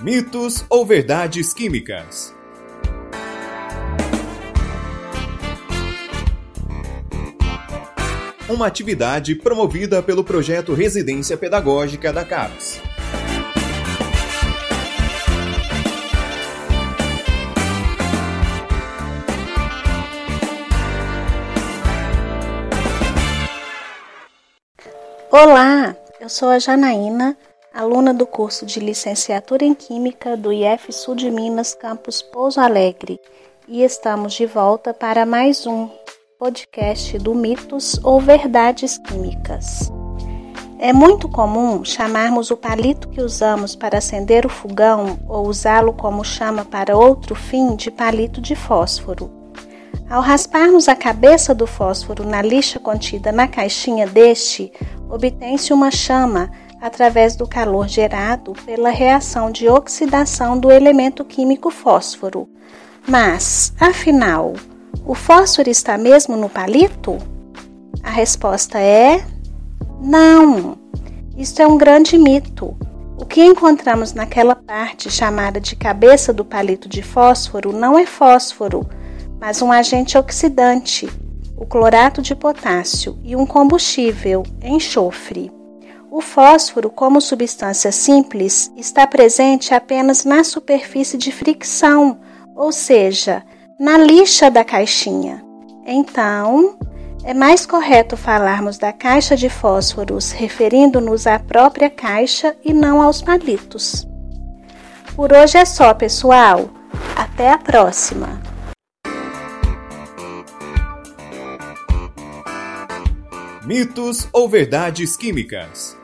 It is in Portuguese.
Mitos ou verdades químicas? Uma atividade promovida pelo projeto Residência Pedagógica da CAPES. Olá, eu sou a Janaína, aluna do curso de Licenciatura em Química do IF Sul de Minas, campus Pouso Alegre, e estamos de volta para mais um podcast do Mitos ou Verdades Químicas. É muito comum chamarmos o palito que usamos para acender o fogão ou usá-lo como chama para outro fim de palito de fósforo. Ao rasparmos a cabeça do fósforo na lixa contida na caixinha deste, obtém-se uma chama através do calor gerado pela reação de oxidação do elemento químico fósforo. Mas, afinal, o fósforo está mesmo no palito? A resposta é não. Isto é um grande mito. O que encontramos naquela parte chamada de cabeça do palito de fósforo não é fósforo, mas um agente oxidante, o clorato de potássio, e um combustível, enxofre. O fósforo, como substância simples, está presente apenas na superfície de fricção, ou seja, na lixa da caixinha. Então, é mais correto falarmos da caixa de fósforos referindo-nos à própria caixa e não aos palitos. Por hoje é só, pessoal. Até a próxima! Mitos ou verdades químicas?